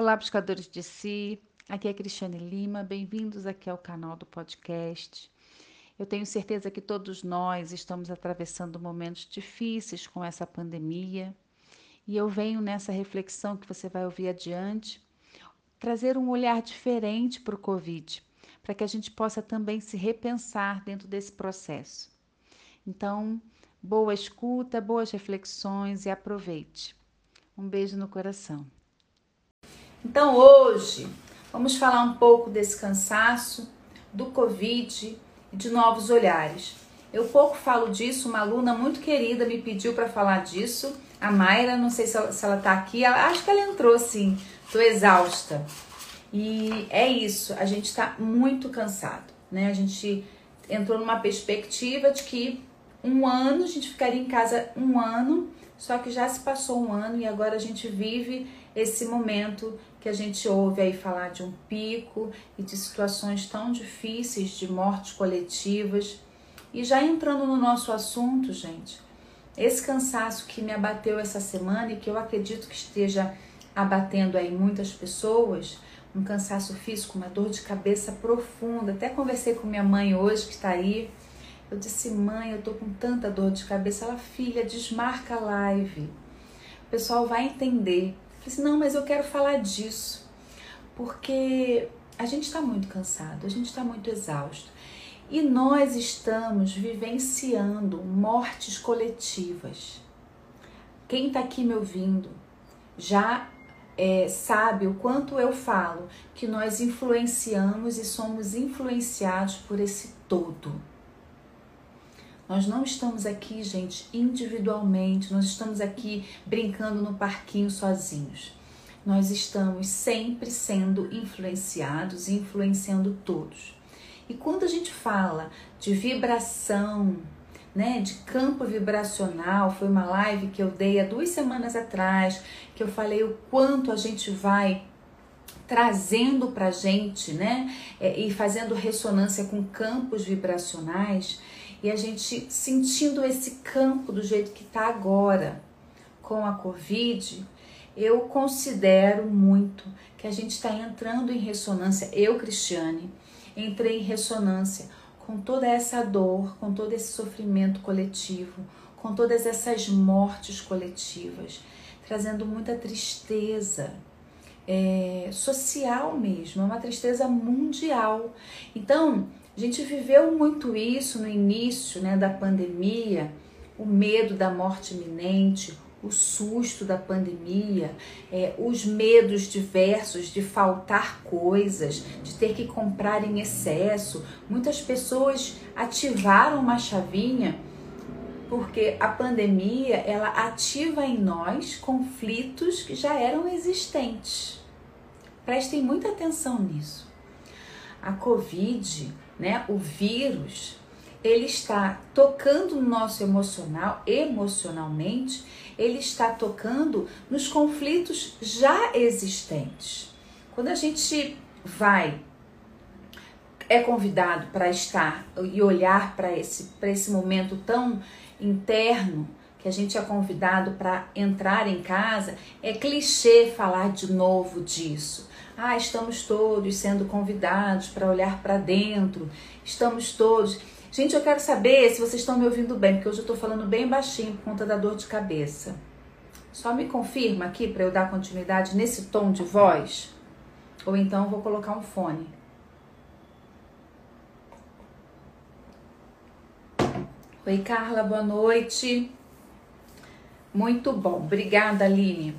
Olá, buscadores de si. Aqui é Cristiane Lima. Bem-vindos aqui ao canal do podcast. Eu tenho certeza que todos nós estamos atravessando momentos difíceis com essa pandemia. E eu venho nessa reflexão que você vai ouvir adiante trazer um olhar diferente para o Covid, para que a gente possa também se repensar dentro desse processo. Então, boa escuta, boas reflexões e aproveite. Um beijo no coração. Então hoje vamos falar um pouco desse cansaço, do Covid e de novos olhares. Eu pouco falo disso, uma aluna muito querida me pediu para falar disso. A Mayra, não sei se ela, ela tá aqui, ela, acho que ela entrou sim, tô exausta. E é isso, a gente está muito cansado, né? A gente entrou numa perspectiva de que um ano, a gente ficaria em casa um ano, só que já se passou um ano e agora a gente vive esse momento que a gente ouve aí falar de um pico e de situações tão difíceis de mortes coletivas. E já entrando no nosso assunto, gente, esse cansaço que me abateu essa semana e que eu acredito que esteja abatendo aí muitas pessoas, um cansaço físico, uma dor de cabeça profunda. Até conversei com minha mãe hoje que está aí. Eu disse, mãe, eu tô com tanta dor de cabeça. Ela, filha, desmarca a live. O pessoal vai entender falei assim, não, mas eu quero falar disso, porque a gente está muito cansado, a gente está muito exausto. E nós estamos vivenciando mortes coletivas. Quem está aqui me ouvindo já é, sabe o quanto eu falo que nós influenciamos e somos influenciados por esse todo. Nós não estamos aqui, gente, individualmente, nós estamos aqui brincando no parquinho sozinhos. Nós estamos sempre sendo influenciados e influenciando todos. E quando a gente fala de vibração, né, de campo vibracional, foi uma live que eu dei há duas semanas atrás, que eu falei o quanto a gente vai trazendo para gente, né, é, e fazendo ressonância com campos vibracionais e a gente sentindo esse campo do jeito que está agora com a Covid, eu considero muito que a gente está entrando em ressonância. Eu, Cristiane, entrei em ressonância com toda essa dor, com todo esse sofrimento coletivo, com todas essas mortes coletivas, trazendo muita tristeza. É, social mesmo, é uma tristeza mundial. Então, gente viveu muito isso no início né, da pandemia, o medo da morte iminente, o susto da pandemia, é, os medos diversos de faltar coisas, de ter que comprar em excesso. Muitas pessoas ativaram uma chavinha porque a pandemia ela ativa em nós conflitos que já eram existentes. Prestem muita atenção nisso. A Covid né? O vírus, ele está tocando no nosso emocional, emocionalmente, ele está tocando nos conflitos já existentes. Quando a gente vai é convidado para estar e olhar para esse, esse momento tão interno que a gente é convidado para entrar em casa, é clichê falar de novo disso. Ah, estamos todos sendo convidados para olhar para dentro. Estamos todos. Gente, eu quero saber se vocês estão me ouvindo bem, porque hoje eu estou falando bem baixinho por conta da dor de cabeça. Só me confirma aqui para eu dar continuidade nesse tom de voz. Ou então vou colocar um fone. Oi, Carla, boa noite. Muito bom, obrigada, Aline.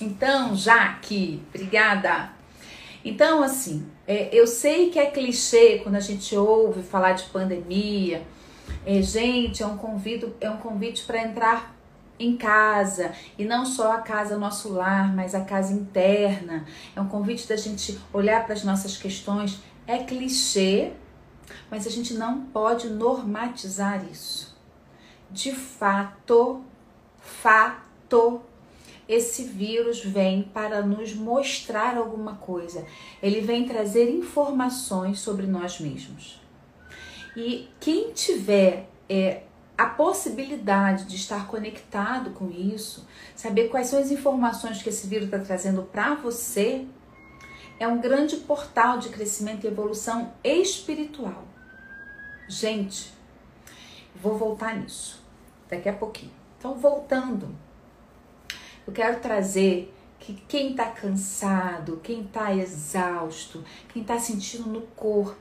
Então, Jaque, obrigada. Então, assim, é, eu sei que é clichê quando a gente ouve falar de pandemia. É, gente, é um convite, é um convite para entrar em casa e não só a casa nosso lar, mas a casa interna. É um convite da gente olhar para as nossas questões. É clichê, mas a gente não pode normatizar isso. De fato, fato, esse vírus vem para nos mostrar alguma coisa. Ele vem trazer informações sobre nós mesmos. E quem tiver é, a possibilidade de estar conectado com isso, saber quais são as informações que esse vírus está trazendo para você, é um grande portal de crescimento e evolução espiritual. Gente, vou voltar nisso daqui a pouquinho. Então, voltando, eu quero trazer que quem está cansado, quem está exausto, quem está sentindo no corpo,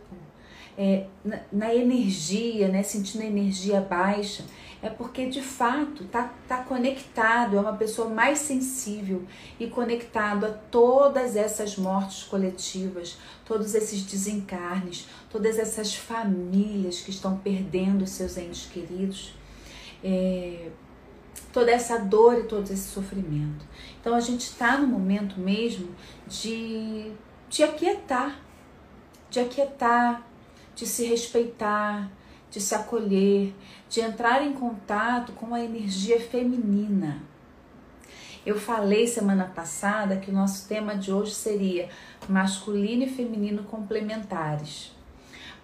é, na, na, energia, né, sentindo a energia baixa, é porque de fato está tá conectado, é uma pessoa mais sensível e conectado a todas essas mortes coletivas, todos esses desencarnes, todas essas famílias que estão perdendo seus entes queridos, é, toda essa dor e todo esse sofrimento. Então a gente está no momento mesmo de, de aquietar, de aquietar, de se respeitar, de se acolher, de entrar em contato com a energia feminina. Eu falei semana passada que o nosso tema de hoje seria masculino e feminino complementares.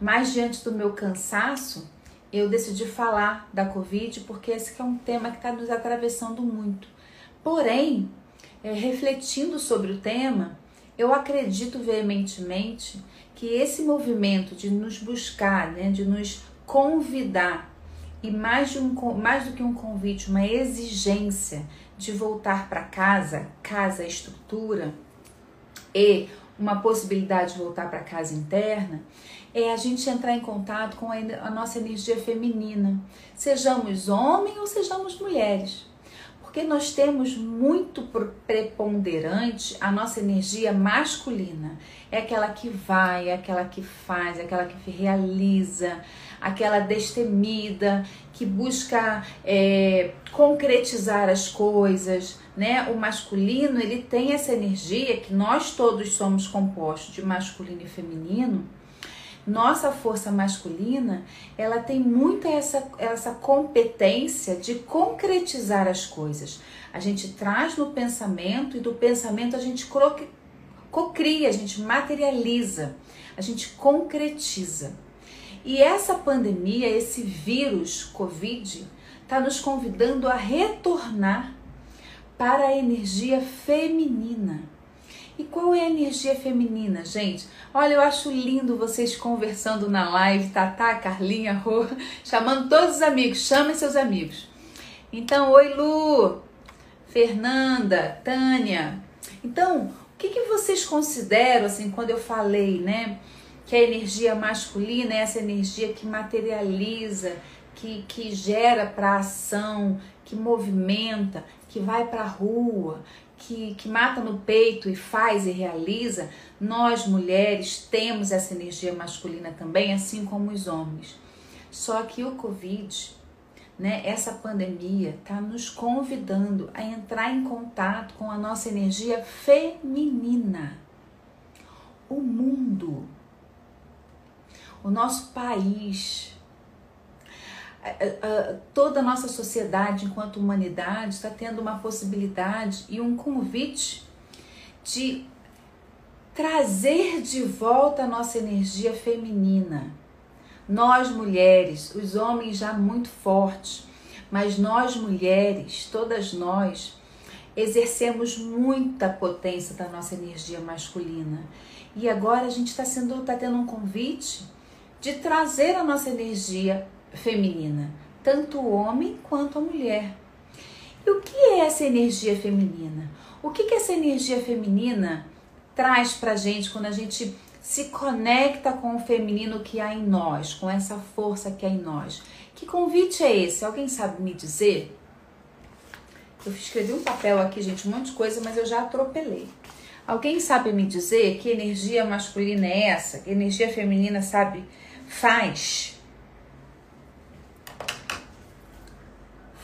Mas diante do meu cansaço, eu decidi falar da Covid porque esse é um tema que está nos atravessando muito. Porém, é, refletindo sobre o tema, eu acredito veementemente que esse movimento de nos buscar, né, de nos convidar, e mais, de um, mais do que um convite, uma exigência de voltar para casa, casa estrutura, e uma possibilidade de voltar para casa interna, é a gente entrar em contato com a, nossa energia feminina, sejamos homens ou sejamos mulheres porque nós temos muito preponderante a nossa energia masculina. É aquela que vai, é aquela que faz, é aquela que realiza, aquela destemida, que busca é, concretizar as coisas, né? O masculino, ele tem essa energia que nós todos somos compostos de masculino e feminino, nossa força masculina, ela tem muita essa, essa competência de concretizar as coisas. A gente traz no pensamento e do pensamento a gente cocria, a gente materializa, a gente concretiza. E essa pandemia, esse vírus Covid, está nos convidando a retornar para a energia feminina e qual é a energia feminina, gente? Olha, eu acho lindo vocês conversando na live, Tatá, Carlinha, Rô, chamando todos os amigos, chamem seus amigos. Então, oi Lu, Fernanda, Tânia. Então, o que, que vocês consideram, assim, quando eu falei, né, que a energia masculina é essa energia que materializa, que, que gera para ação, que movimenta, que vai para a rua, que, que mata no peito e faz e realiza, nós mulheres temos essa energia masculina também, assim como os homens. Só que o Covid, né, essa pandemia, está nos convidando a entrar em contato com a nossa energia feminina. O mundo, o nosso país, toda a nossa sociedade, enquanto humanidade, está tendo uma possibilidade e um convite de trazer de volta a nossa energia feminina. Nós mulheres, os homens já muito fortes, mas nós mulheres, todas nós, exercemos muita potência da nossa energia masculina. E agora a gente está sendo, está tendo um convite de trazer a nossa energia feminina, tanto o homem quanto a mulher. E o que é essa energia feminina? O que, que essa energia feminina traz pra gente quando a gente se conecta com o feminino que há em nós, com essa força que há em nós? Que convite é esse? Alguém sabe me dizer? Eu escrevi um papel aqui, gente, um monte de coisa, mas eu já atropelei. Alguém sabe me dizer que energia masculina é essa? Que energia feminina sabe faz?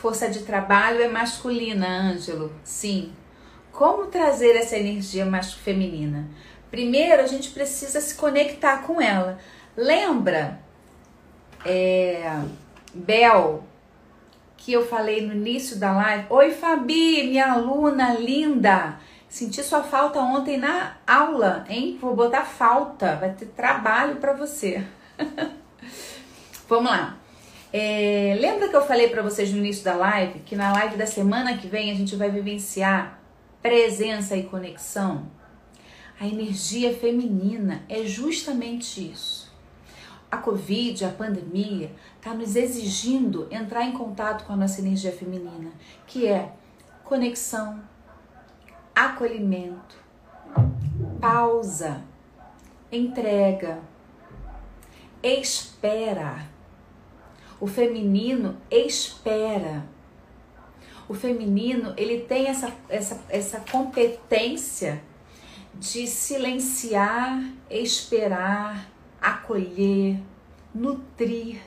Força de trabalho é masculina, Ângelo. Sim. Como trazer essa energia mais feminina? Primeiro, a gente precisa se conectar com ela. Lembra, é, Bel, que eu falei no início da live? Oi, Fabi, minha aluna linda. Senti sua falta ontem na aula, hein? Vou botar falta, vai ter trabalho para você. Vamos lá. É, lembra que eu falei para vocês no início da live que na live da semana que vem a gente vai vivenciar presença e conexão? A energia feminina é justamente isso. A Covid, a pandemia, está nos exigindo entrar em contato com a nossa energia feminina, que é conexão, acolhimento, pausa, entrega, espera. O feminino espera. O feminino, ele tem essa, essa, essa competência de silenciar, esperar, acolher, nutrir.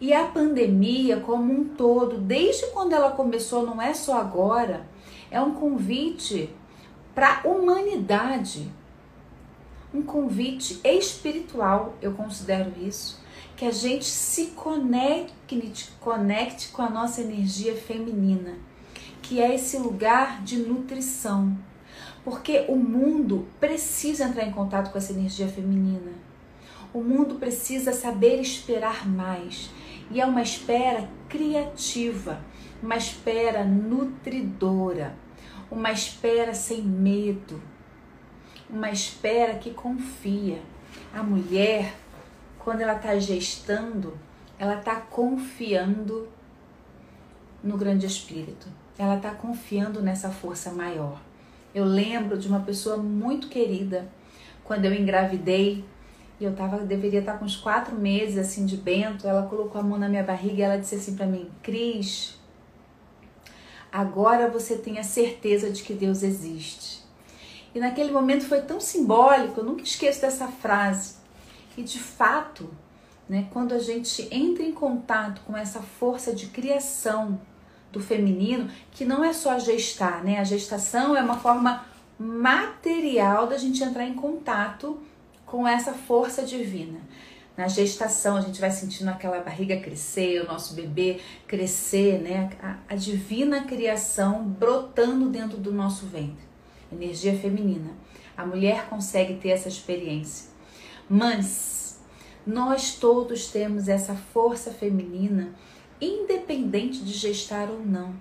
E a pandemia como um todo, desde quando ela começou, não é só agora, é um convite para a humanidade. Um convite espiritual, eu considero isso, que a gente se conecte, conecte com a nossa energia feminina, que é esse lugar de nutrição. Porque o mundo precisa entrar em contato com essa energia feminina. O mundo precisa saber esperar mais. E é uma espera criativa, uma espera nutridora, uma espera sem medo, uma espera que confia. A mulher, quando ela está gestando, ela está confiando no grande espírito. Ela está confiando nessa força maior. Eu lembro de uma pessoa muito querida quando eu engravidei e eu tava, deveria estar com uns quatro meses assim de bento. Ela colocou a mão na minha barriga e ela disse assim para mim: Cris, agora você tem a certeza de que Deus existe. E naquele momento foi tão simbólico, eu nunca esqueço dessa frase. E de fato, né, quando a gente entra em contato com essa força de criação do feminino, que não é só gestar, né? A gestação é uma forma material da gente entrar em contato com essa força divina. Na gestação, a gente vai sentindo aquela barriga crescer, o nosso bebê crescer, né? A, a divina criação brotando dentro do nosso ventre. Energia feminina. A mulher consegue ter essa experiência. Mas nós todos temos essa força feminina independente de gestar ou não.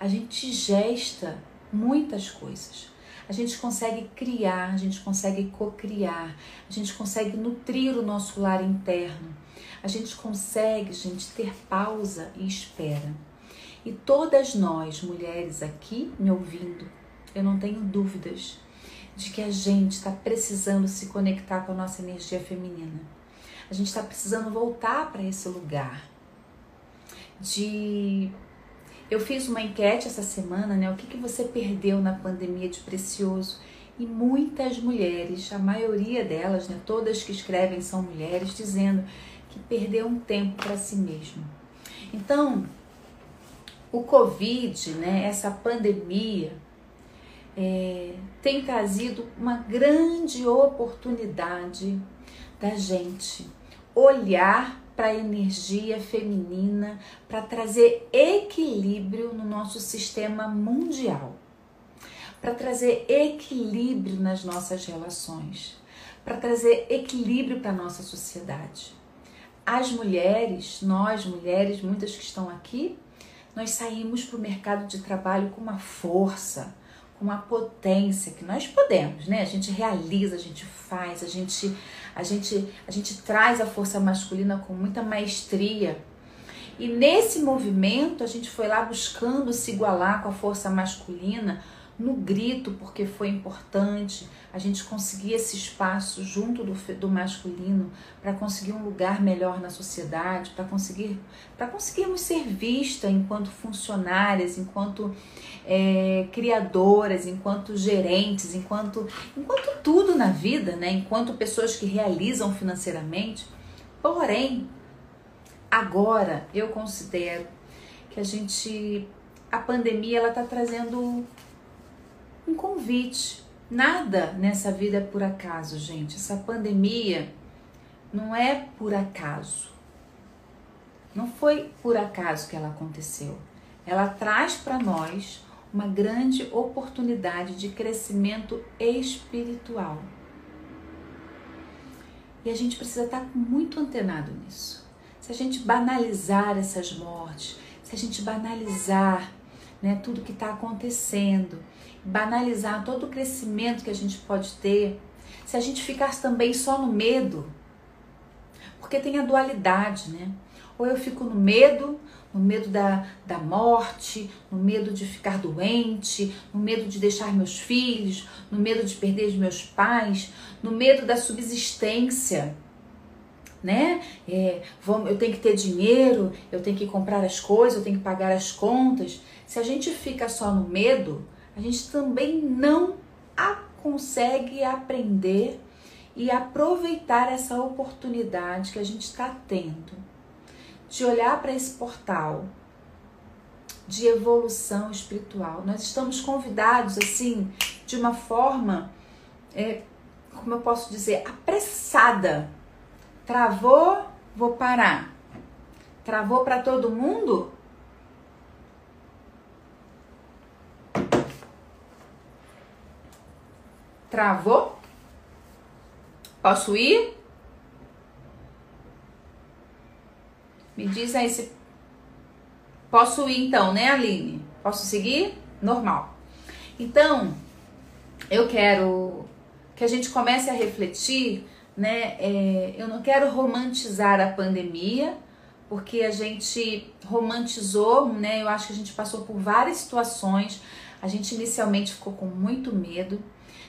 A gente gesta muitas coisas. A gente consegue criar, a gente consegue cocriar, a gente consegue nutrir o nosso lar interno. A gente consegue, gente, ter pausa e espera. E todas nós, mulheres aqui me ouvindo, eu não tenho dúvidas de que a gente está precisando se conectar com a nossa energia feminina. A gente está precisando voltar para esse lugar de eu fiz uma enquete essa semana, né? O que, que você perdeu na pandemia de precioso? E muitas mulheres, a maioria delas, né? Todas que escrevem são mulheres, dizendo que perdeu um tempo para si mesmo. Então, o Covid, né? Essa pandemia é, tem trazido uma grande oportunidade da gente olhar para a energia feminina, para trazer equilíbrio no nosso sistema mundial, para trazer equilíbrio nas nossas relações, para trazer equilíbrio para a nossa sociedade. As mulheres, nós mulheres, muitas que estão aqui, nós saímos para o mercado de trabalho com uma força, uma potência que nós podemos, né? A gente realiza, a gente faz, a gente a gente, a gente traz a força masculina com muita maestria. E nesse movimento a gente foi lá buscando se igualar com a força masculina no grito, porque foi importante a gente conseguir esse espaço junto do, do masculino para conseguir um lugar melhor na sociedade, para conseguir para conseguirmos ser vistas enquanto funcionárias, enquanto é, criadoras, enquanto gerentes, enquanto enquanto tudo na vida, né? Enquanto pessoas que realizam financeiramente. Porém, agora eu considero que a gente a pandemia ela está trazendo um convite. Nada nessa vida é por acaso, gente. Essa pandemia não é por acaso. Não foi por acaso que ela aconteceu. Ela traz para nós uma grande oportunidade de crescimento espiritual. E a gente precisa estar muito antenado nisso. se a gente banalizar essas mortes, se a gente banalizar né, tudo que está acontecendo, banalizar todo o crescimento que a gente pode ter, se a gente ficasse também só no medo, porque tem a dualidade, né? Ou eu fico no medo, no medo da, da morte, no medo de ficar doente, no medo de deixar meus filhos, no medo de perder meus pais, no medo da subsistência, né? É, eu tenho que ter dinheiro, eu tenho que comprar as coisas, eu tenho que pagar as contas. Se a gente fica só no medo, a gente também não a consegue aprender e aproveitar essa oportunidade que a gente está tendo de olhar para esse portal de evolução espiritual. Nós estamos convidados assim de uma forma, é, como eu posso dizer, apressada. Travou, vou parar. Travou para todo mundo? Travou? Posso ir? Me diz aí se. Posso ir então, né, Aline? Posso seguir? Normal. Então, eu quero que a gente comece a refletir, né? É, eu não quero romantizar a pandemia, porque a gente romantizou, né? Eu acho que a gente passou por várias situações. A gente inicialmente ficou com muito medo.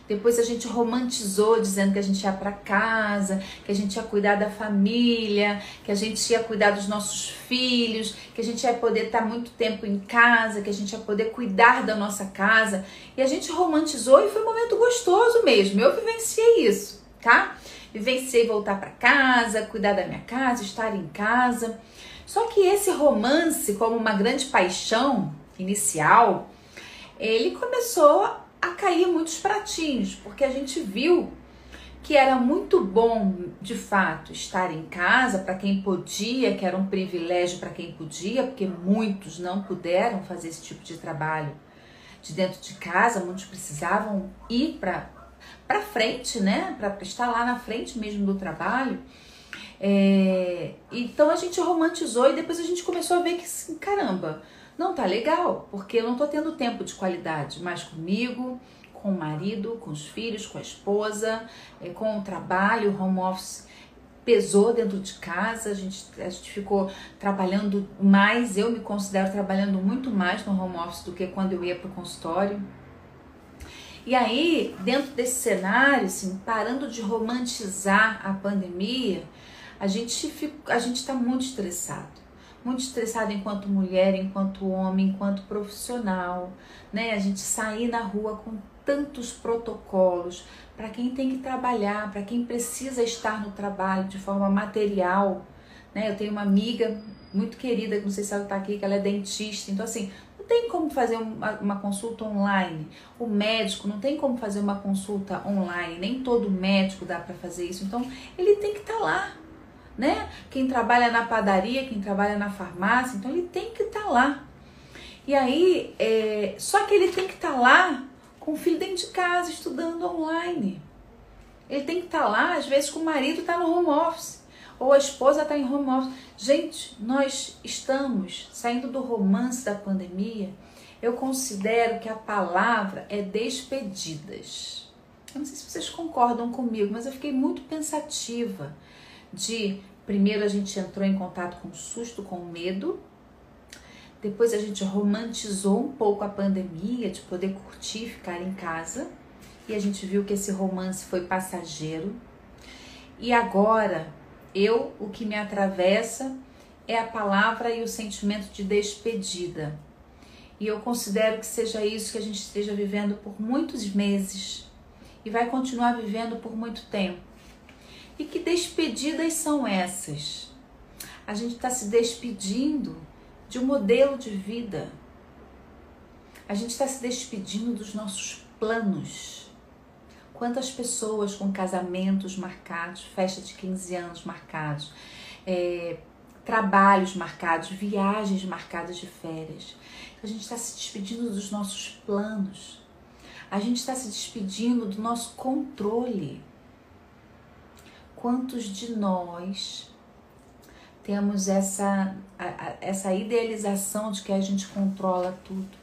Depois a gente romantizou dizendo que a gente ia para casa, que a gente ia cuidar da família, que a gente ia cuidar dos nossos filhos, que a gente ia poder estar muito tempo em casa, que a gente ia poder cuidar da nossa casa. E a gente romantizou e foi um momento gostoso mesmo. Eu vivenciei isso, tá? Vivenciei voltar para casa, cuidar da minha casa, estar em casa. Só que esse romance, como uma grande paixão inicial, ele começou a cair muitos pratinhos, porque a gente viu que era muito bom, de fato, estar em casa para quem podia, que era um privilégio para quem podia, porque muitos não puderam fazer esse tipo de trabalho de dentro de casa, muitos precisavam ir para para frente, né, para estar lá na frente mesmo do trabalho. É, então a gente romantizou e depois a gente começou a ver que, assim, caramba, não tá legal, porque eu não tô tendo tempo de qualidade mais comigo, com o marido, com os filhos, com a esposa, eh, com o trabalho, o home office pesou dentro de casa, a gente, a gente ficou trabalhando mais, eu me considero trabalhando muito mais no home office do que quando eu ia para o consultório. E aí, dentro desse cenário, assim, parando de romantizar a pandemia, a gente fica, a gente está muito estressado muito estressado enquanto mulher, enquanto homem, enquanto profissional, né? A gente sair na rua com tantos protocolos para quem tem que trabalhar, para quem precisa estar no trabalho de forma material, né? Eu tenho uma amiga muito querida, não sei se ela está aqui, que ela é dentista, então assim, não tem como fazer uma, uma, consulta online. O médico não tem como fazer uma consulta online, nem todo médico dá para fazer isso. Então, ele tem que estar tá lá, né? Quem trabalha na padaria, quem trabalha na farmácia, então ele tem que estar tá lá. E aí, é, só que ele tem que estar tá lá com o filho dentro de casa, estudando online. Ele tem que estar tá lá, às vezes, com o marido está no home office, ou a esposa está em home office. Gente, nós estamos saindo do romance da pandemia. Eu considero que a palavra é despedidas. Eu não sei se vocês concordam comigo, mas eu fiquei muito pensativa de primeiro a gente entrou em contato com susto, com medo, depois a gente romantizou um pouco a pandemia de poder curtir, ficar em casa, e a gente viu que esse romance foi passageiro. E agora, eu o que me atravessa é a palavra e o sentimento de despedida. E eu considero que seja isso que a gente esteja vivendo por muitos meses e vai continuar vivendo por muito tempo. E que despedidas são essas? A gente está se despedindo de um modelo de vida. A gente está se despedindo dos nossos planos. Quantas pessoas com casamentos marcados, festa de 15 anos marcados, é, trabalhos marcados, viagens marcadas de férias. A gente está se despedindo dos nossos planos. A gente está se despedindo do nosso controle quantos de nós temos essa, essa idealização de que a gente controla tudo.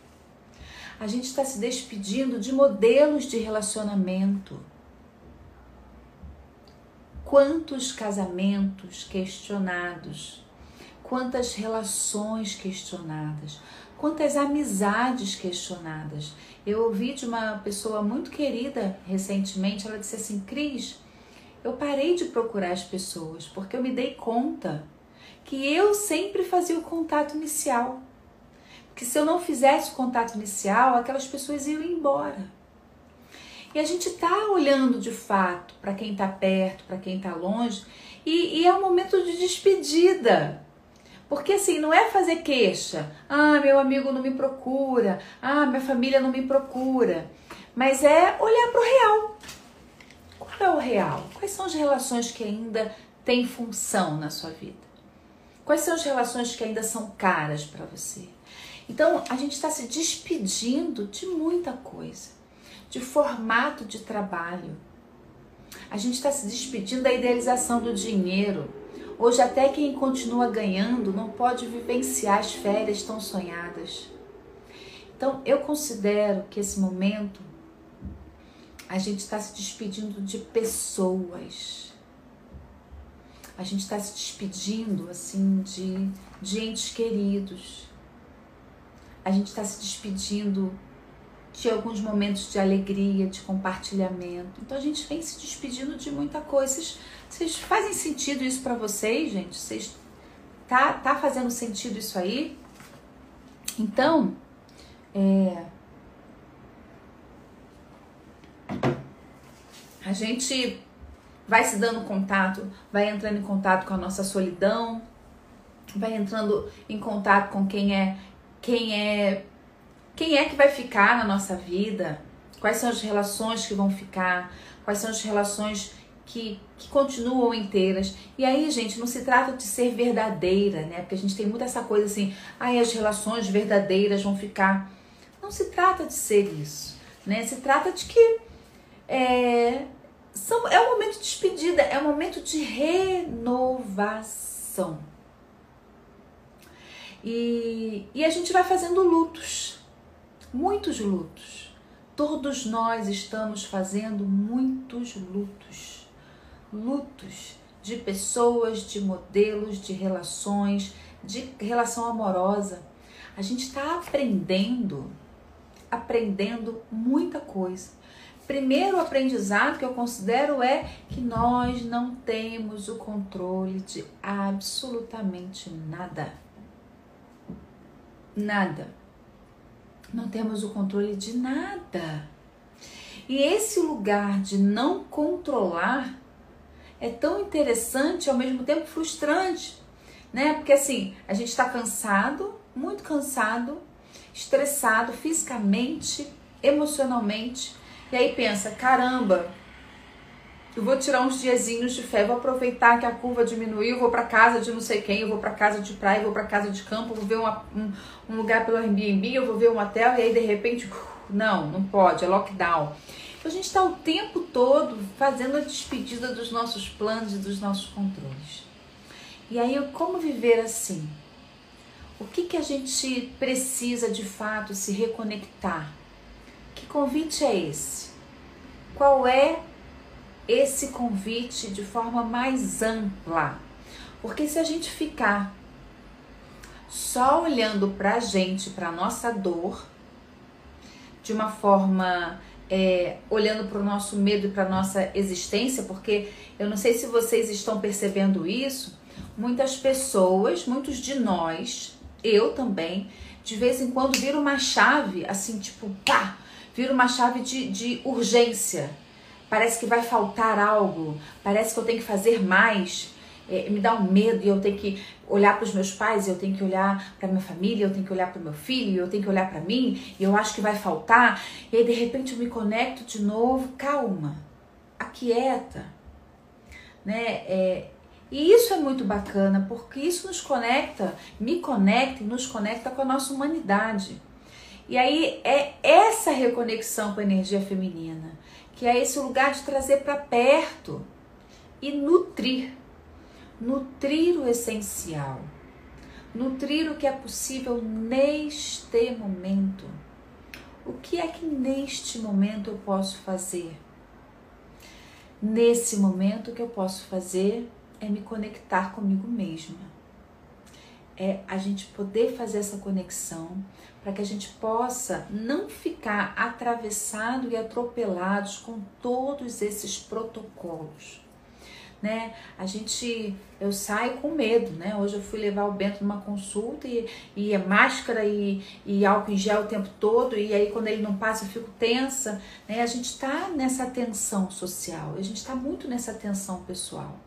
A gente está se despedindo de modelos de relacionamento. Quantos casamentos questionados, quantas relações questionadas, quantas amizades questionadas. Eu ouvi de uma pessoa muito querida recentemente, ela disse assim: Cris, eu parei de procurar as pessoas porque eu me dei conta que eu sempre fazia o contato inicial. Que se eu não fizesse o contato inicial, aquelas pessoas iam embora. E a gente está olhando de fato para quem está perto, para quem está longe, e, e é um momento de despedida. Porque assim, não é fazer queixa. Ah, meu amigo não me procura. Ah, minha família não me procura. Mas é olhar para o real. É o real? Quais são as relações que ainda têm função na sua vida? Quais são as relações que ainda são caras para você? Então, a gente está se despedindo de muita coisa, de formato de trabalho. A gente está se despedindo da idealização do dinheiro. Hoje, até quem continua ganhando não pode vivenciar as férias tão sonhadas. Então, eu considero que esse momento a gente está se despedindo de pessoas a gente está se despedindo assim de, de entes queridos. A gente está se despedindo de alguns momentos de alegria, de compartilhamento. Então a gente vem se despedindo de muita coisa. Vocês, vocês fazem sentido isso para vocês, gente? Vocês tá tá fazendo sentido isso aí? Então, é, a gente vai se dando contato, vai entrando em contato com a nossa solidão, vai entrando em contato com quem é quem é quem é que vai ficar na nossa vida, quais são as relações que vão ficar, quais são as relações que, que continuam inteiras. E aí, gente, não se trata de ser verdadeira, né? Porque a gente tem muita essa coisa assim, aí as relações verdadeiras vão ficar. Não se trata de ser isso, né? Se trata de que é, são, é um momento de despedida, é um momento de renovação. E, e a gente vai fazendo lutos, muitos lutos. Todos nós estamos fazendo muitos lutos. Lutos de pessoas, de modelos, de relações, de relação amorosa. A gente está aprendendo, aprendendo muita coisa primeiro aprendizado que eu considero é que nós não temos o controle de absolutamente nada. Nada. Não temos o controle de nada. E esse lugar de não controlar é tão interessante e ao mesmo tempo frustrante, né? Porque assim, a gente está cansado, muito cansado, estressado fisicamente, emocionalmente, e aí pensa, caramba, eu vou tirar uns diazinhos de fé, vou aproveitar que a curva diminuiu, vou para casa de não sei quem, eu vou para casa de praia, vou para casa de campo, vou ver uma, um, um, lugar pelo Airbnb, eu vou ver um hotel e aí de repente, não, não pode, é lockdown. Então a gente está o tempo todo fazendo a despedida dos nossos planos e dos nossos controles. E aí, como viver assim? O que, que a gente precisa de fato se reconectar? Que convite é esse? Qual é esse convite de forma mais ampla? Porque se a gente ficar só olhando para a gente, para nossa dor, de uma forma é, olhando para o nosso medo e para nossa existência, porque eu não sei se vocês estão percebendo isso, muitas pessoas, muitos de nós, eu também, de vez em quando vira uma chave, assim, tipo, pá, vira uma chave de, de urgência. Parece que vai faltar algo, parece que eu tenho que fazer mais. É, me dá um medo e eu tenho que olhar para os meus pais, eu tenho que olhar para minha família, eu tenho que olhar para o meu filho, eu tenho que olhar para mim, e eu acho que vai faltar. E aí de repente eu me conecto de novo, calma, aquieta, né? É, e isso é muito bacana, porque isso nos conecta, me conecta e nos conecta com a nossa humanidade. E aí é essa reconexão com a energia feminina, que é esse lugar de trazer para perto e nutrir. nutrir o essencial, nutrir o que é possível neste momento. O que é que neste momento eu posso fazer? Nesse momento, o que eu posso fazer é me conectar comigo mesma. É a gente poder fazer essa conexão para que a gente possa não ficar atravessado e atropelados com todos esses protocolos. Né? A gente, eu saio com medo, né? Hoje eu fui levar o Bento numa consulta e, e é máscara e, e álcool em gel o tempo todo, e aí quando ele não passa eu fico tensa, né? A gente está nessa tensão social, a gente está muito nessa tensão pessoal.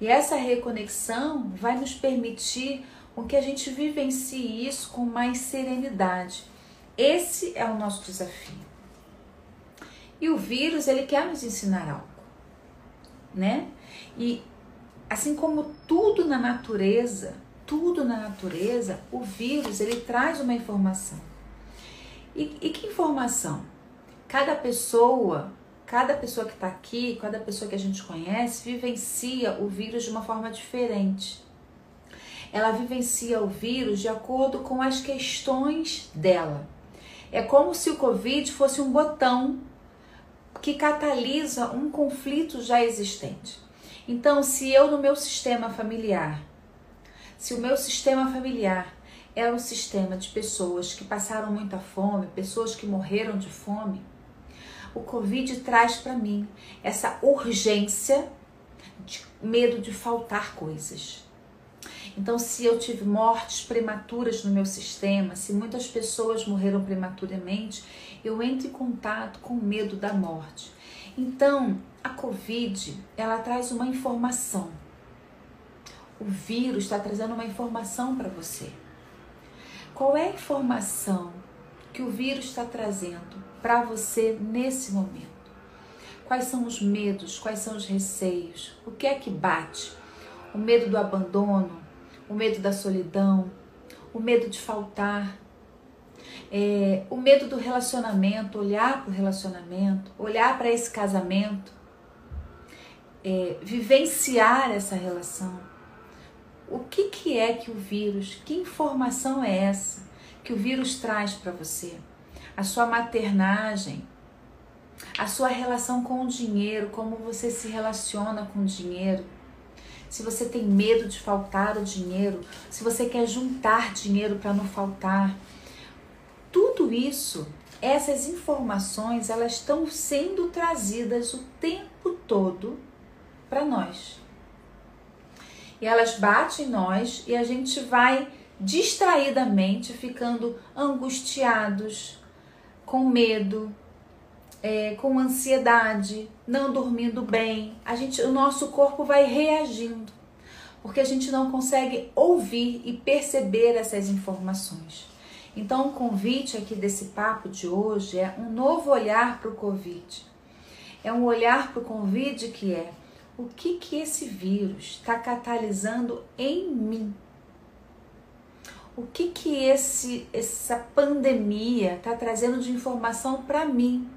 E essa reconexão vai nos permitir com que a gente vivencie isso com mais serenidade. Esse é o nosso desafio. E o vírus, ele quer nos ensinar algo, né? E assim como tudo na natureza, tudo na natureza, o vírus, ele traz uma informação. E, e que informação? Cada pessoa Cada pessoa que está aqui, cada pessoa que a gente conhece, vivencia o vírus de uma forma diferente. Ela vivencia o vírus de acordo com as questões dela. É como se o Covid fosse um botão que catalisa um conflito já existente. Então, se eu no meu sistema familiar, se o meu sistema familiar é um sistema de pessoas que passaram muita fome, pessoas que morreram de fome, o Covid traz para mim essa urgência de medo de faltar coisas. Então, se eu tive mortes prematuras no meu sistema, se muitas pessoas morreram prematuramente, eu entro em contato com o medo da morte. Então, a Covid, ela traz uma informação. O vírus está trazendo uma informação para você. Qual é a informação que o vírus está trazendo para você nesse momento? Quais são os medos? Quais são os receios? O que é que bate? O medo do abandono, o medo da solidão, o medo de faltar, é, o medo do relacionamento, olhar para o relacionamento, olhar para esse casamento, é, vivenciar essa relação. O que, que é que o vírus, que informação é essa que o vírus traz para você? a sua maternagem, a sua relação com o dinheiro, como você se relaciona com o dinheiro. Se você tem medo de faltar o dinheiro, se você quer juntar dinheiro para não faltar. Tudo isso, essas informações, elas estão sendo trazidas o tempo todo para nós. E elas batem em nós e a gente vai distraidamente ficando angustiados, com medo, é, com ansiedade, não dormindo bem, a gente, o nosso corpo vai reagindo, porque a gente não consegue ouvir e perceber essas informações. Então, o convite aqui desse papo de hoje é um novo olhar para o Covid. É um olhar para o Covid que é o que, que esse vírus está catalisando em mim o que que esse essa pandemia está trazendo de informação para mim?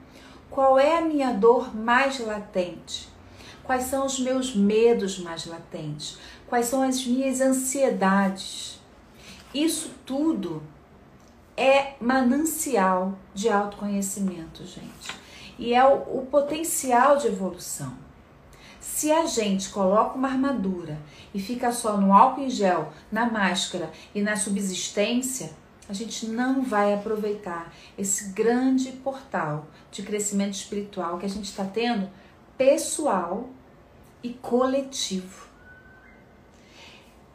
Qual é a minha dor mais latente? Quais são os meus medos mais latentes? Quais são as minhas ansiedades? Isso tudo é manancial de autoconhecimento, gente. E é o, o potencial de evolução. Se a gente coloca uma armadura e fica só no álcool em gel, na máscara e na subsistência, a gente não vai aproveitar esse grande portal de crescimento espiritual que a gente está tendo pessoal e coletivo.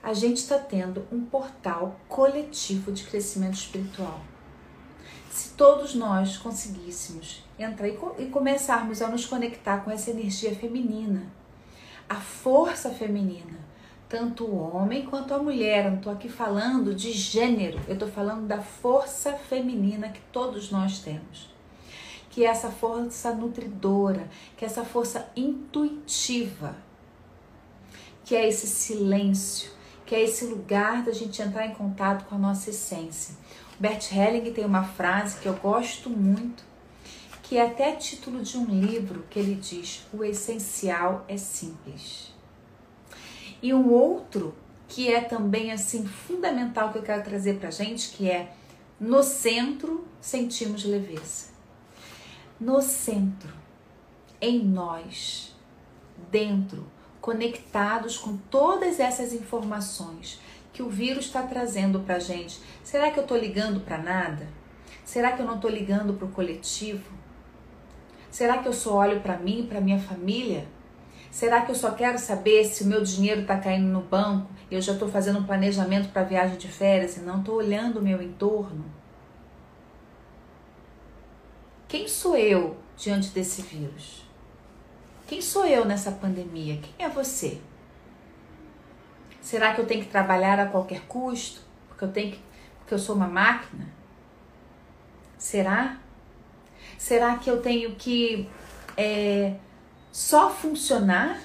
A gente está tendo um portal coletivo de crescimento espiritual. Se todos nós conseguíssemos entrar e, começarmos a nos conectar com essa energia feminina, a força feminina, tanto o homem quanto a mulher. Eu não estou aqui falando de gênero, eu estou falando da força feminina que todos nós temos. Que é essa força nutridora, que é essa força intuitiva, que é esse silêncio, que é esse lugar da gente entrar em contato com a nossa essência. O Bert Helling tem uma frase que eu gosto muito, que é até título de um livro que ele diz: O essencial é simples. E um outro que é também assim fundamental que eu quero trazer para gente, que é no centro sentimos leveza. No centro, em nós, dentro, conectados com todas essas informações que o vírus está trazendo para gente. Será que eu estou ligando para nada? Será que eu não estou ligando para o coletivo? Será que eu só olho para mim, para minha família? Será que eu só quero saber se o meu dinheiro está caindo no banco e eu já estou fazendo um planejamento para viagem de férias e não estou olhando o meu entorno? Quem sou eu diante desse vírus? Quem sou eu nessa pandemia? Quem é você? Será que eu tenho que trabalhar a qualquer custo? Porque eu tenho que, porque eu sou uma máquina? Será? Será que eu tenho que é, só funcionar?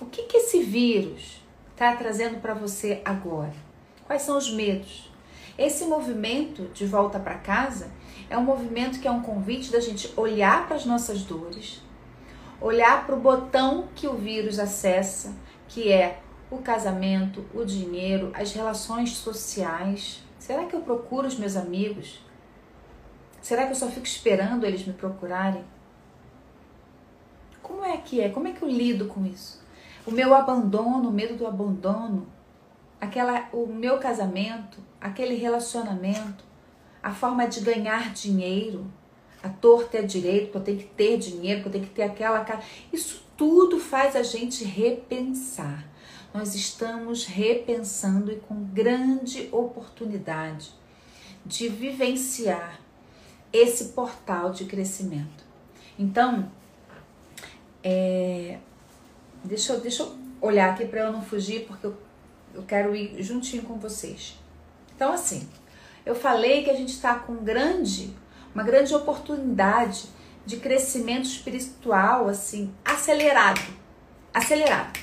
O que, que esse vírus está trazendo para você agora? Quais são os medos? Esse movimento de volta para casa é um movimento que é um convite da gente olhar para as nossas dores, olhar para o botão que o vírus acessa, que é o casamento, o dinheiro, as relações sociais. Será que eu procuro os meus amigos? Será que eu só fico esperando eles me procurarem? Como é que é? Como é que eu lido com isso? O meu abandono, o medo do abandono, aquela, o meu casamento, aquele relacionamento, a forma de ganhar dinheiro, a torta é direito, que eu tenho que ter dinheiro, que eu tenho que ter aquela cara. Isso tudo faz a gente repensar. Nós estamos repensando e com grande oportunidade de vivenciar esse portal de crescimento. Então, é, deixa, eu, deixa eu olhar aqui para eu não fugir, porque eu, eu quero ir juntinho com vocês. Então, assim, eu falei que a gente está com grande, uma grande oportunidade de crescimento espiritual, assim, acelerado. Acelerado.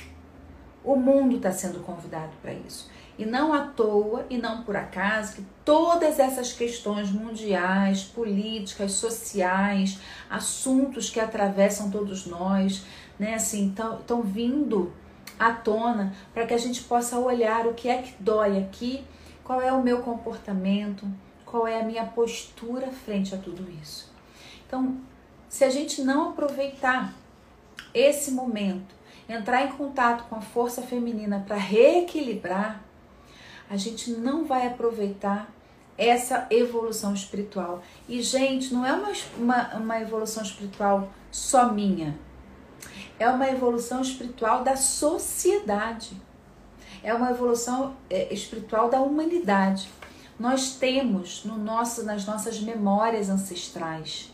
O mundo está sendo convidado para isso. E não à toa e não por acaso que todas essas questões mundiais, políticas, sociais, assuntos que atravessam todos nós, né, assim, estão vindo à tona para que a gente possa olhar o que é que dói aqui, qual é o meu comportamento, qual é a minha postura frente a tudo isso. Então, se a gente não aproveitar esse momento, entrar em contato com a força feminina para reequilibrar, a gente não vai aproveitar essa evolução espiritual. E, gente, não é uma, uma, uma evolução espiritual só minha, é uma evolução espiritual da sociedade, é uma evolução é, espiritual da humanidade. Nós temos no nosso, nas nossas memórias ancestrais,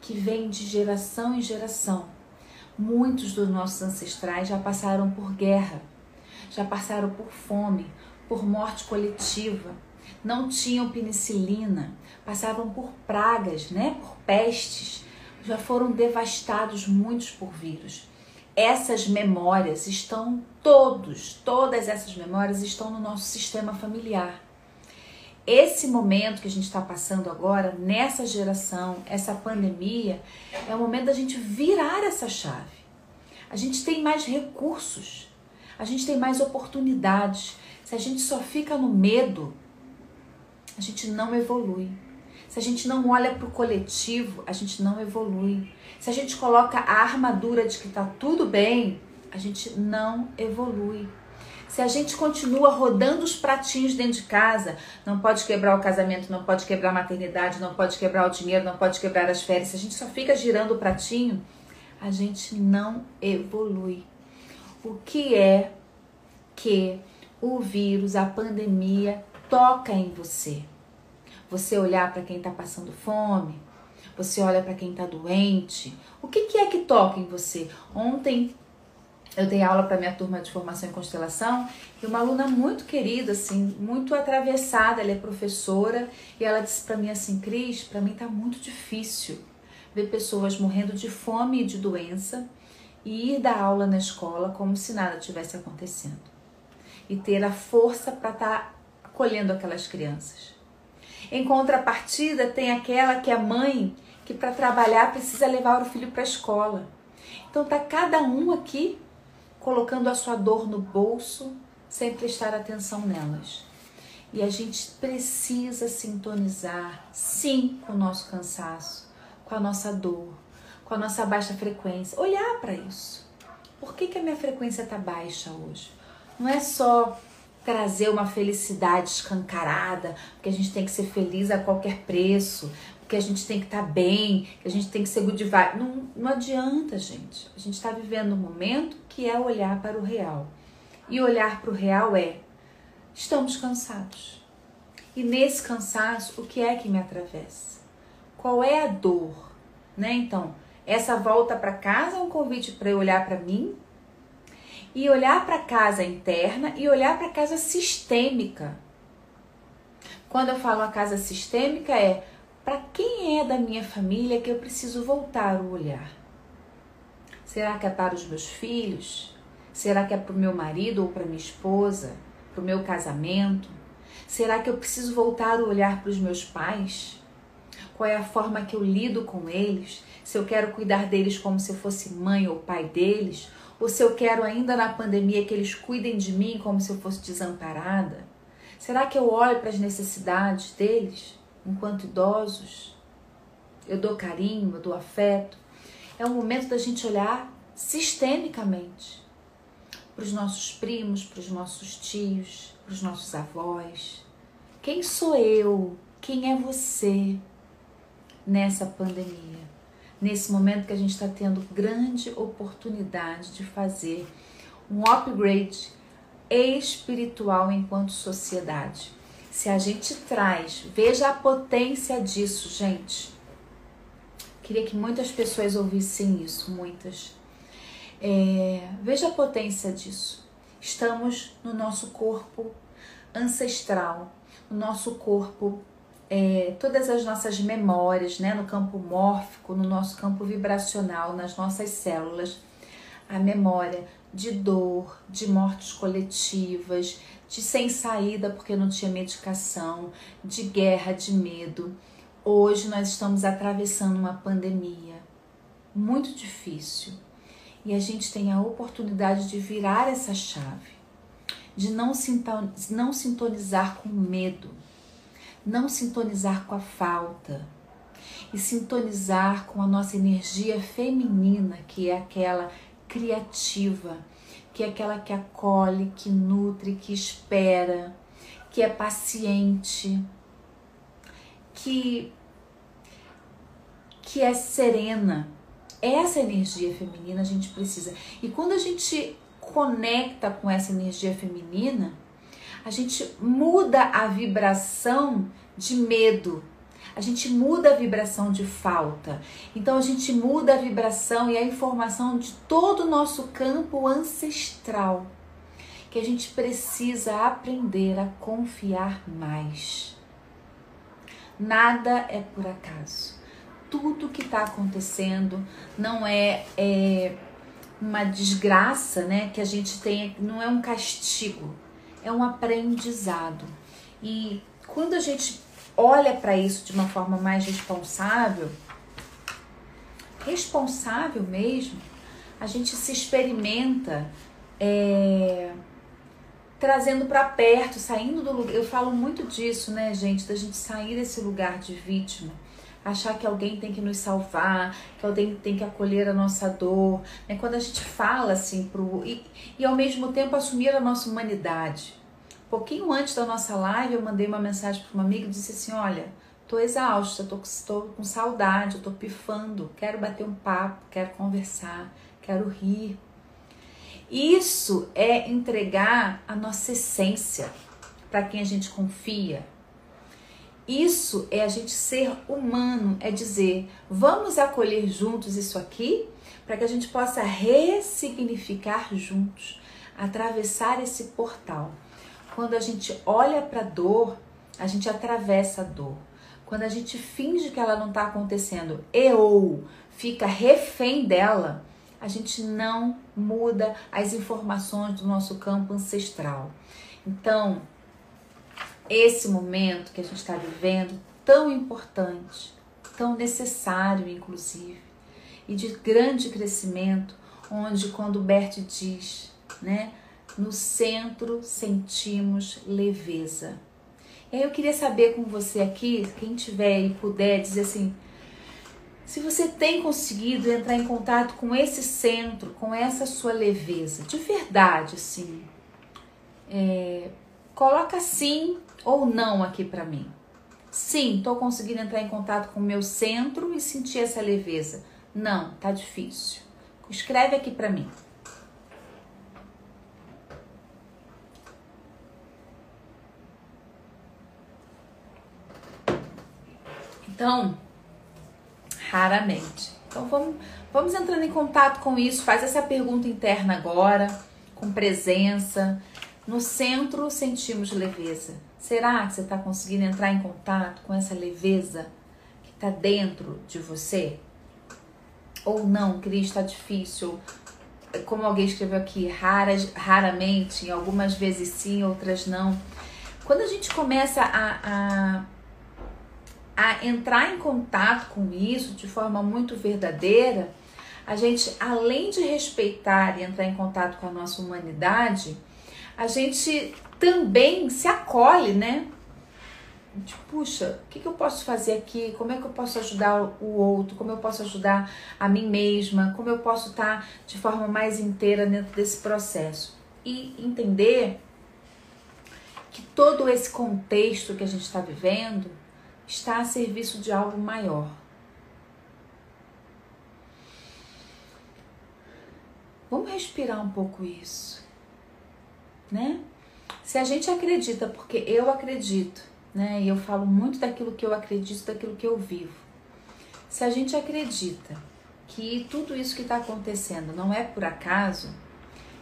que vem de geração em geração. Muitos dos nossos ancestrais já passaram por guerra, já passaram por fome, por morte coletiva, não tinham penicilina, passavam por pragas, né, por pestes, já foram devastados muitos por vírus. Essas memórias estão todos, todas essas memórias estão no nosso sistema familiar. Esse momento que a gente está passando agora, nessa geração, essa pandemia, é o momento da gente virar essa chave. A gente tem mais recursos, a gente tem mais oportunidades, se a gente só fica no medo, a gente não evolui. Se a gente não olha para o coletivo, a gente não evolui. Se a gente coloca a armadura de que está tudo bem, a gente não evolui. Se a gente continua rodando os pratinhos dentro de casa, não pode quebrar o casamento, não pode quebrar a maternidade, não pode quebrar o dinheiro, não pode quebrar as férias. Se a gente só fica girando o pratinho, a gente não evolui. O que é que o vírus, a pandemia toca em você. Você olhar para quem está passando fome, você olha para quem está doente. O que, que é que toca em você? Ontem eu dei aula para minha turma de formação em constelação e uma aluna muito querida, assim, muito atravessada, ela é professora e ela disse para mim assim, Cris, para mim tá muito difícil ver pessoas morrendo de fome e de doença e ir dar aula na escola como se nada tivesse acontecendo e ter a força para estar tá acolhendo aquelas crianças. Em contrapartida, tem aquela que é mãe que para trabalhar precisa levar o filho para a escola. Então tá cada um aqui colocando a sua dor no bolso sem prestar atenção nelas. E a gente precisa sintonizar, sim, com o nosso cansaço, com a nossa dor, com a nossa baixa frequência. Olhar para isso. Por que, que a minha frequência está baixa hoje? Não é só trazer uma felicidade escancarada, porque a gente tem que ser feliz a qualquer preço, porque a gente tem que estar tá bem, que a gente tem que ser good vibe. Não, não adianta, gente. A gente está vivendo um momento que é olhar para o real. E olhar para o real é estamos cansados. E nesse cansaço, o que é que me atravessa? Qual é a dor? Né? Então, essa volta para casa é um convite para eu olhar para mim e olhar para a casa interna e olhar para a casa sistêmica. Quando eu falo a casa sistêmica é para quem é da minha família que eu preciso voltar o olhar. Será que é para os meus filhos? Será que é para o meu marido ou para minha esposa? para o meu casamento? Será que eu preciso voltar o olhar para os meus pais? Qual é a forma que eu lido com eles? Se eu quero cuidar deles como se eu fosse mãe ou pai deles? Ou se eu quero ainda na pandemia que eles cuidem de mim como se eu fosse desamparada? Será que eu olho para as necessidades deles enquanto idosos? Eu dou carinho, eu dou afeto? É o momento da gente olhar sistemicamente para os nossos primos, para os nossos tios, para os nossos avós. Quem sou eu? Quem é você nessa pandemia? Nesse momento que a gente está tendo grande oportunidade de fazer um upgrade espiritual enquanto sociedade. Se a gente traz, veja a potência disso, gente. Queria que muitas pessoas ouvissem isso, muitas. É, veja a potência disso. Estamos no nosso corpo ancestral, no nosso corpo, é, todas as nossas memórias, né, no campo mórfico, no nosso campo vibracional, nas nossas células, a memória de dor, de mortes coletivas, de sem saída porque não tinha medicação, de guerra, de medo. Hoje nós estamos atravessando uma pandemia muito difícil e a gente tem a oportunidade de virar essa chave, de não, não sintonizar com medo, não sintonizar com a falta e sintonizar com a nossa energia feminina, que é aquela criativa, que é aquela que acolhe, que nutre, que espera, que é paciente, que que é serena, essa energia feminina a gente precisa. E quando a gente conecta com essa energia feminina, a gente muda a vibração de medo. A gente muda a vibração de falta. Então a gente muda a vibração e a informação de todo o nosso campo ancestral. Que a gente precisa aprender a confiar mais. Nada é por acaso tudo que está acontecendo não é, é uma desgraça, né? Que a gente tem, não é um castigo, é um aprendizado. E quando a gente olha para isso de uma forma mais responsável, responsável mesmo, a gente se experimenta é, trazendo para perto, saindo do lugar. Eu falo muito disso, né, gente, da gente sair desse lugar de vítima achar que alguém tem que nos salvar, que alguém tem que acolher a nossa dor. Né? Quando a gente fala assim pro. E, e ao mesmo tempo assumir a nossa humanidade. Um pouquinho antes da nossa live, eu mandei uma mensagem para uma amiga e disse assim: Olha, tô exausta, tô com saudade, tô pifando, quero bater um papo, quero conversar, quero rir. Isso é entregar a nossa essência para quem a gente confia, isso é a gente ser humano, é dizer, vamos acolher juntos isso aqui para que a gente possa ressignificar juntos, atravessar esse portal. Quando a gente olha para a dor, a gente atravessa a dor. Quando a gente finge que ela não está acontecendo e ou fica refém dela, a gente não muda as informações do nosso campo ancestral. Então, esse momento que a gente está vivendo, tão importante, tão necessário, inclusive, e de grande crescimento, onde quando Bert diz, né, no centro sentimos leveza. E aí eu queria saber com você aqui, quem tiver e puder dizer assim, se você tem conseguido entrar em contato com esse centro, com essa sua leveza, de verdade, assim, é, coloca sim ou não aqui para mim. Sim, estou conseguindo entrar em contato com o meu centro e sentir essa leveza. Não, tá difícil. Escreve aqui para mim. Então, raramente. Então vamos, vamos entrando em contato com isso, faz essa pergunta interna agora, com presença. No centro sentimos leveza. Será que você está conseguindo entrar em contato com essa leveza que está dentro de você? Ou não, Cris, está difícil. Como alguém escreveu aqui, raras, raramente, algumas vezes sim, outras não. Quando a gente começa a, a a entrar em contato com isso de forma muito verdadeira, a gente, além de respeitar e entrar em contato com a nossa humanidade, a gente também se acolhe, né? Tipo, puxa, o que, que eu posso fazer aqui? Como é que eu posso ajudar o outro? Como eu posso ajudar a mim mesma? Como eu posso estar de forma mais inteira dentro desse processo? E entender que todo esse contexto que a gente está vivendo está a serviço de algo maior. Vamos respirar um pouco isso, né? Se a gente acredita, porque eu acredito, né? E eu falo muito daquilo que eu acredito, daquilo que eu vivo. Se a gente acredita que tudo isso que está acontecendo não é por acaso,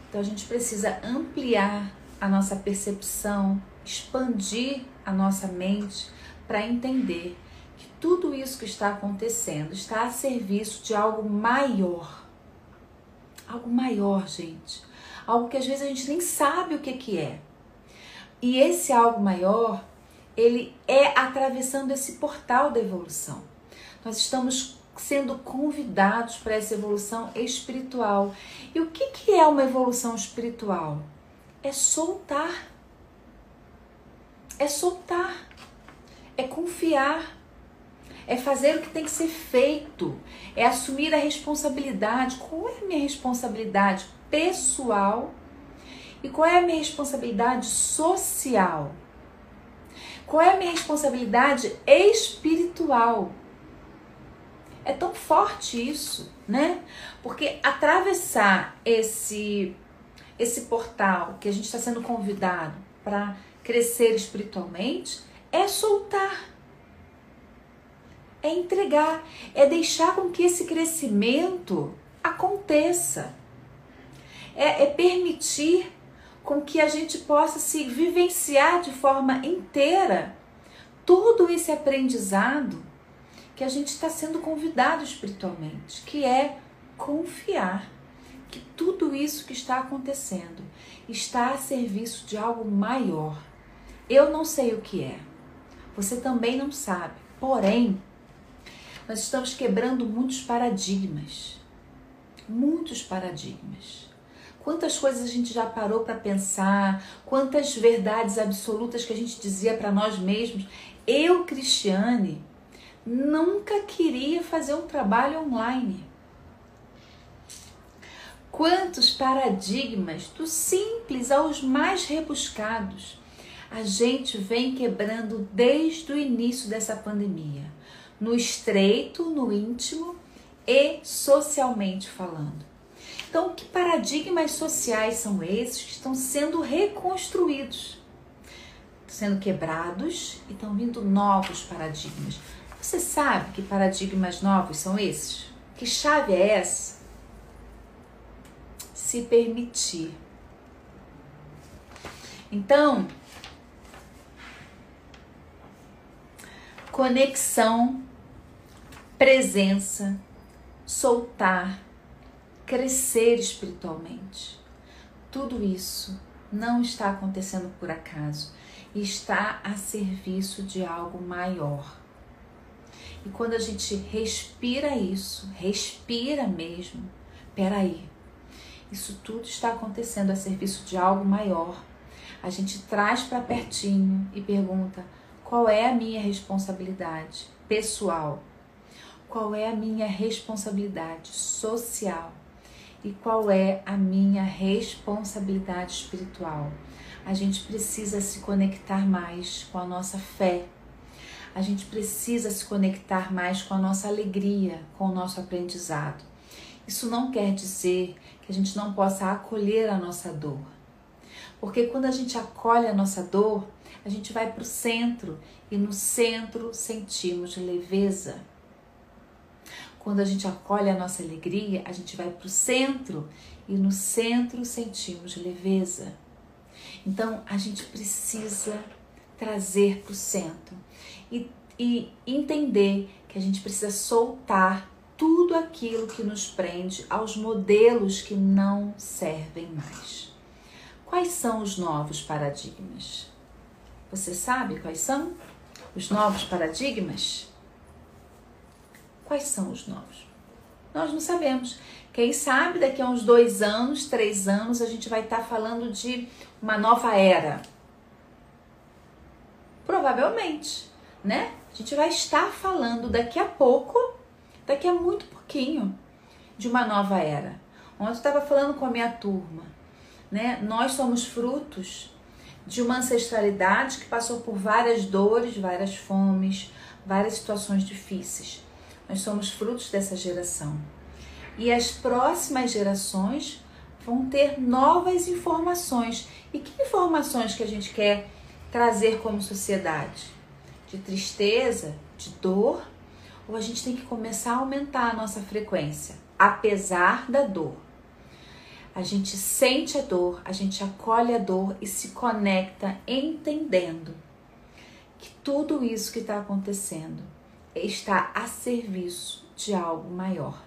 então a gente precisa ampliar a nossa percepção, expandir a nossa mente para entender que tudo isso que está acontecendo está a serviço de algo maior. Algo maior, gente. Algo que às vezes a gente nem sabe o que, que é. E esse algo maior, ele é atravessando esse portal da evolução. Nós estamos sendo convidados para essa evolução espiritual. E o que, que é uma evolução espiritual? É soltar. É soltar é confiar, é fazer o que tem que ser feito, é assumir a responsabilidade. Qual é a minha responsabilidade pessoal e qual é a minha responsabilidade social? Qual é a minha responsabilidade espiritual? É tão forte isso, né? Porque atravessar esse esse portal que a gente está sendo convidado para crescer espiritualmente é soltar, é entregar, é deixar com que esse crescimento aconteça, é, é permitir com que a gente possa se vivenciar de forma inteira todo esse aprendizado que a gente está sendo convidado espiritualmente, que é confiar que tudo isso que está acontecendo está a serviço de algo maior. Eu não sei o que é, você também não sabe. Porém, nós estamos quebrando muitos paradigmas. Muitos paradigmas. Quantas coisas a gente já parou para pensar, quantas verdades absolutas que a gente dizia para nós mesmos. Eu, Cristiane, nunca queria fazer um trabalho online. Quantos paradigmas, do simples aos mais rebuscados, a gente vem quebrando desde o início dessa pandemia, no estreito, no íntimo e socialmente falando. Então, que paradigmas sociais são esses que estão sendo reconstruídos, sendo quebrados e estão vindo novos paradigmas? Você sabe que paradigmas novos são esses? Que chave é essa? Se permitir. Então, conexão, presença, soltar, crescer espiritualmente. Tudo isso não está acontecendo por acaso, está a serviço de algo maior. E quando a gente respira isso, respira mesmo, peraí, Isso tudo está acontecendo a serviço de algo maior. A gente traz para pertinho e pergunta: qual é a minha responsabilidade pessoal? Qual é a minha responsabilidade social? E qual é a minha responsabilidade espiritual? A gente precisa se conectar mais com a nossa fé. A gente precisa se conectar mais com a nossa alegria, com o nosso aprendizado. Isso não quer dizer que a gente não possa acolher a nossa dor. Porque quando a gente acolhe a nossa dor, a gente vai para o centro e no centro sentimos leveza. Quando a gente acolhe a nossa alegria, a gente vai para o centro e no centro sentimos leveza. Então a gente precisa trazer para o centro e, e entender que a gente precisa soltar tudo aquilo que nos prende aos modelos que não servem mais. Quais são os novos paradigmas? Você sabe quais são os novos paradigmas? Quais são os novos? Nós não sabemos. Quem sabe daqui a uns dois anos, três anos, a gente vai estar falando de uma nova era. Provavelmente, né? A gente vai estar falando daqui a pouco daqui a muito pouquinho de uma nova era. Ontem eu estava falando com a minha turma, né? Nós somos frutos de uma ancestralidade que passou por várias dores, várias fomes, várias situações difíceis. Nós somos frutos dessa geração. E as próximas gerações vão ter novas informações. E que informações que a gente quer trazer como sociedade? De tristeza, de dor, ou a gente tem que começar a aumentar a nossa frequência, apesar da dor. A gente sente a dor, a gente acolhe a dor e se conecta entendendo que tudo isso que está acontecendo está a serviço de algo maior.